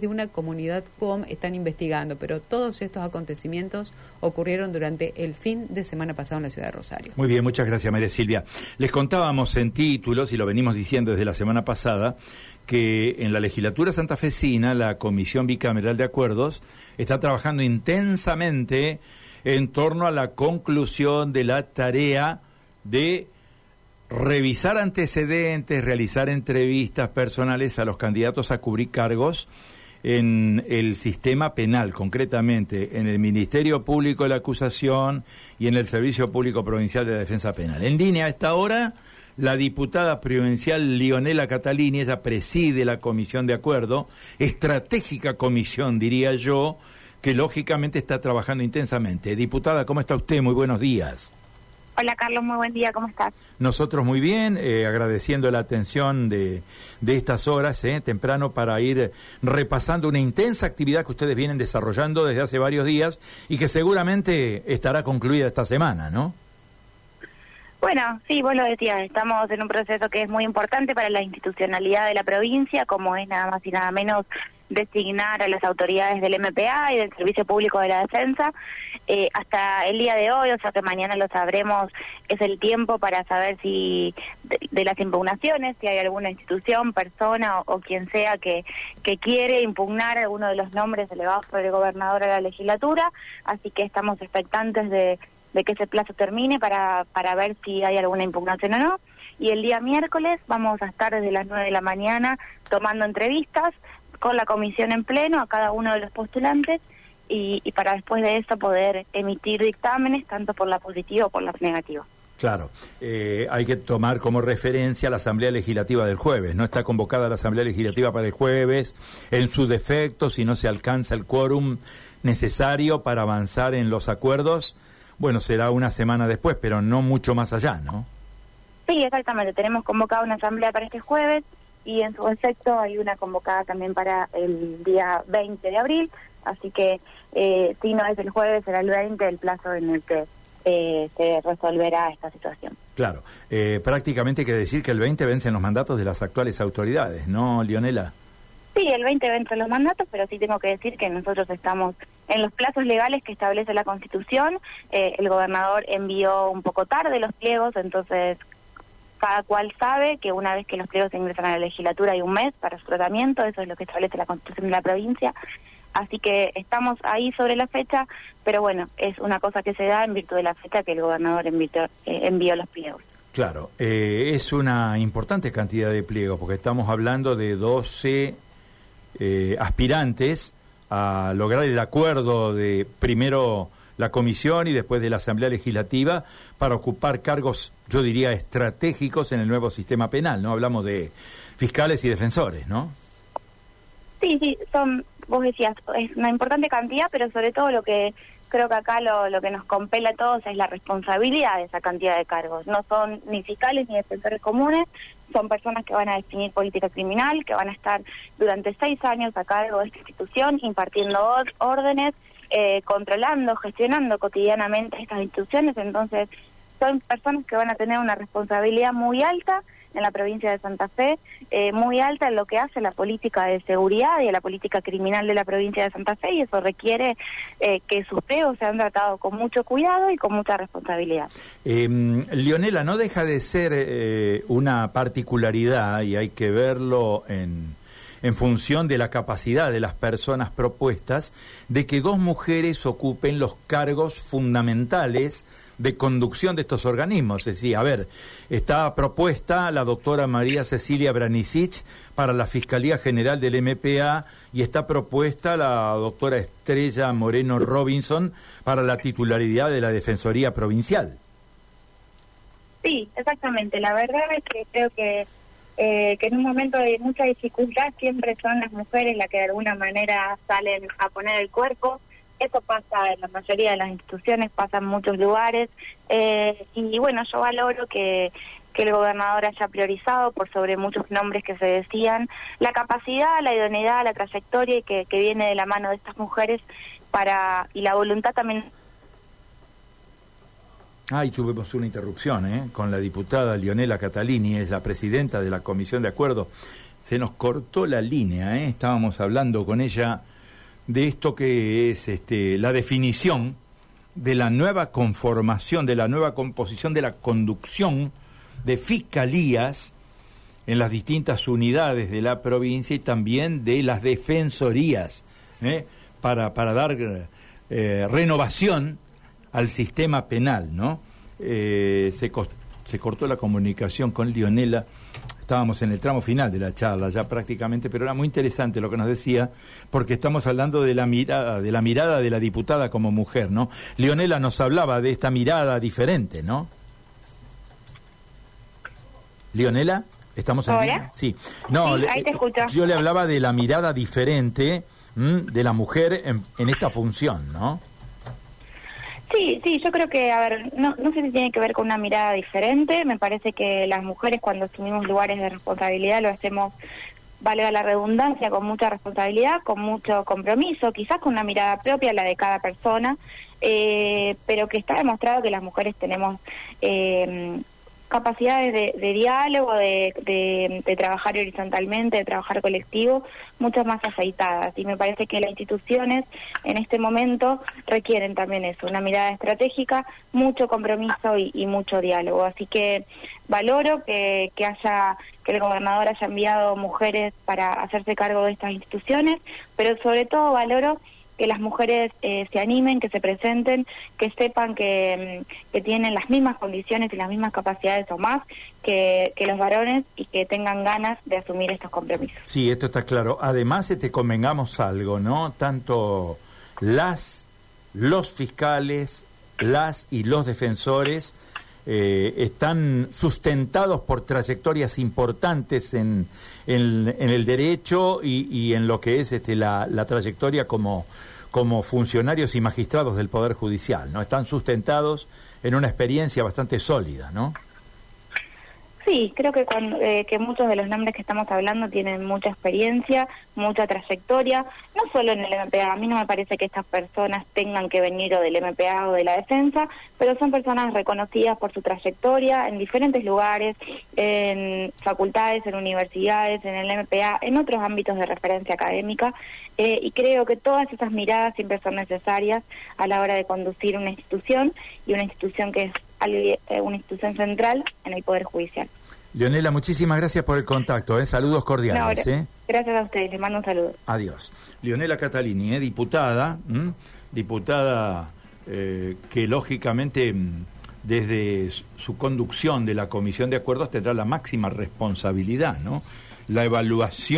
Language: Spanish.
de una comunidad COM están investigando, pero todos estos acontecimientos ocurrieron durante el fin de semana pasado en la ciudad de Rosario. Muy bien, muchas gracias María Silvia. Les contábamos en títulos, y lo venimos diciendo desde la semana pasada, que en la legislatura santafesina la Comisión Bicameral de Acuerdos está trabajando intensamente en torno a la conclusión de la tarea de revisar antecedentes, realizar entrevistas personales a los candidatos a cubrir cargos en el sistema penal, concretamente en el Ministerio Público de la Acusación y en el Servicio Público Provincial de Defensa Penal. En línea a esta hora, la diputada provincial Lionela Catalini, ella preside la comisión de acuerdo, estratégica comisión, diría yo, que lógicamente está trabajando intensamente. Diputada, ¿cómo está usted? Muy buenos días. Hola Carlos, muy buen día, ¿cómo estás? Nosotros muy bien, eh, agradeciendo la atención de, de estas horas, eh, temprano, para ir repasando una intensa actividad que ustedes vienen desarrollando desde hace varios días y que seguramente estará concluida esta semana, ¿no? Bueno, sí, vos lo decías, estamos en un proceso que es muy importante para la institucionalidad de la provincia, como es nada más y nada menos designar a las autoridades del MPA y del Servicio Público de la Defensa. Eh, hasta el día de hoy, o sea que mañana lo sabremos, es el tiempo para saber si de, las impugnaciones, si hay alguna institución, persona o, quien sea que, que quiere impugnar alguno de los nombres elevados por el gobernador a la legislatura. Así que estamos expectantes de, que ese plazo termine para, para ver si hay alguna impugnación o no y el día miércoles vamos a estar desde las 9 de la mañana tomando entrevistas con la comisión en pleno a cada uno de los postulantes y, para después de eso poder emitir dictámenes tanto por la positiva o por la negativa. Claro, eh, hay que tomar como referencia la Asamblea Legislativa del jueves. No está convocada la Asamblea Legislativa para el jueves. En su defecto, si no se alcanza el quórum necesario para avanzar en los acuerdos, bueno, será una semana después, pero no mucho más allá, ¿no? Sí, exactamente. Tenemos convocada una asamblea para este jueves y en su efecto hay una convocada también para el día 20 de abril, así que eh, si no es el jueves, será el 20 el plazo en el que eh, se resolverá esta situación. Claro, eh, prácticamente hay que decir que el 20 vencen los mandatos de las actuales autoridades, ¿no, Lionela? Sí, el 20 vencen los mandatos, pero sí tengo que decir que nosotros estamos en los plazos legales que establece la Constitución. Eh, el gobernador envió un poco tarde los pliegos, entonces cada cual sabe que una vez que los pliegos ingresan a la legislatura hay un mes para su tratamiento, eso es lo que establece la constitución de la provincia. Así que estamos ahí sobre la fecha, pero bueno, es una cosa que se da en virtud de la fecha que el gobernador envió, eh, envió los pliegos. Claro, eh, es una importante cantidad de pliegos, porque estamos hablando de 12 eh, aspirantes a lograr el acuerdo de primero la comisión y después de la Asamblea Legislativa para ocupar cargos, yo diría, estratégicos en el nuevo sistema penal, ¿no? Hablamos de fiscales y defensores, ¿no? Sí, sí, son, vos decías, es una importante cantidad, pero sobre todo lo que creo que acá lo, lo que nos compela a todos es la responsabilidad de esa cantidad de cargos. No son ni fiscales ni defensores comunes, son personas que van a definir política criminal, que van a estar durante seis años a cargo de esta institución, impartiendo órdenes, eh, controlando, gestionando cotidianamente estas instituciones, entonces son personas que van a tener una responsabilidad muy alta en la provincia de Santa Fe, eh, muy alta en lo que hace la política de seguridad y la política criminal de la provincia de Santa Fe y eso requiere eh, que sus peos sean tratados con mucho cuidado y con mucha responsabilidad. Em, Leonela, no deja de ser una particularidad y hay que verlo en en función de la capacidad de las personas propuestas, de que dos mujeres ocupen los cargos fundamentales de conducción de estos organismos. Es decir, a ver, está propuesta la doctora María Cecilia Branicic para la Fiscalía General del MPA y está propuesta la doctora Estrella Moreno Robinson para la titularidad de la Defensoría Provincial. Sí, exactamente. La verdad es que creo que eh, que en un momento de mucha dificultad siempre son las mujeres las que de alguna manera salen a poner el cuerpo. Eso pasa en la mayoría de las instituciones, pasa en muchos lugares. Eh, y bueno, yo valoro que, que el gobernador haya priorizado por sobre muchos nombres que se decían la capacidad, la idoneidad, la trayectoria que, que viene de la mano de estas mujeres para y la voluntad también Ah, tuvimos una interrupción ¿eh? con la diputada Lionela Catalini, es la presidenta de la Comisión de Acuerdo. se nos cortó la línea, ¿eh? estábamos hablando con ella de esto que es este, la definición de la nueva conformación, de la nueva composición de la conducción de fiscalías en las distintas unidades de la provincia y también de las defensorías, ¿eh? para, para dar eh, renovación al sistema penal, ¿no? Eh, se, se cortó la comunicación con Lionela estábamos en el tramo final de la charla ya prácticamente, pero era muy interesante lo que nos decía, porque estamos hablando de la mirada, de la mirada de la diputada como mujer, ¿no? Leonela nos hablaba de esta mirada diferente, ¿no? Leonela, estamos en. Sí. No, Sí, ahí te escucho. yo le hablaba de la mirada diferente ¿m? de la mujer en, en esta función, ¿no? Sí, sí, yo creo que, a ver, no, no sé si tiene que ver con una mirada diferente. Me parece que las mujeres cuando asumimos lugares de responsabilidad lo hacemos, valga la redundancia, con mucha responsabilidad, con mucho compromiso, quizás con una mirada propia, la de cada persona, eh, pero que está demostrado que las mujeres tenemos... Eh, capacidades de, de diálogo, de, de, de trabajar horizontalmente, de trabajar colectivo, mucho más aceitadas. Y me parece que las instituciones en este momento requieren también eso, una mirada estratégica, mucho compromiso y, y mucho diálogo. Así que valoro que, que haya que el gobernador haya enviado mujeres para hacerse cargo de estas instituciones, pero sobre todo valoro que las mujeres eh, se animen, que se presenten, que sepan que, mm, que, tienen las mismas condiciones y las mismas capacidades o más que, que, los varones y que tengan ganas de asumir estos compromisos. Sí, esto está claro. Además, te convengamos algo, ¿no? Tanto las, los fiscales, las y los defensores eh, están sustentados por trayectorias importantes en, en, el derecho y, y, en lo que es este, la, la trayectoria como, como funcionarios y magistrados del Poder Judicial, ¿no? Están sustentados en una experiencia bastante sólida, ¿no? Sí, creo que, con, eh, que muchos de los nombres que estamos hablando tienen mucha experiencia, mucha trayectoria, no solo en el MPA. A mí no me parece que estas personas tengan que venir o del MPA o de la defensa, pero son personas reconocidas por su trayectoria en diferentes lugares, en facultades, en universidades, en el MPA, en otros ámbitos de referencia académica, eh, y creo que todas esas miradas siempre son necesarias a la hora de conducir una institución y una institución que es una institución central en el Poder Judicial. Leonela, muchísimas gracias por el contacto. ¿eh? Saludos cordiales. No, ¿eh? Gracias a ustedes. Les mando un saludo. Adiós. Leonela Catalini, ¿eh? diputada, ¿m? diputada eh, que lógicamente desde su conducción de la Comisión de Acuerdos tendrá la máxima responsabilidad, ¿no? La evaluación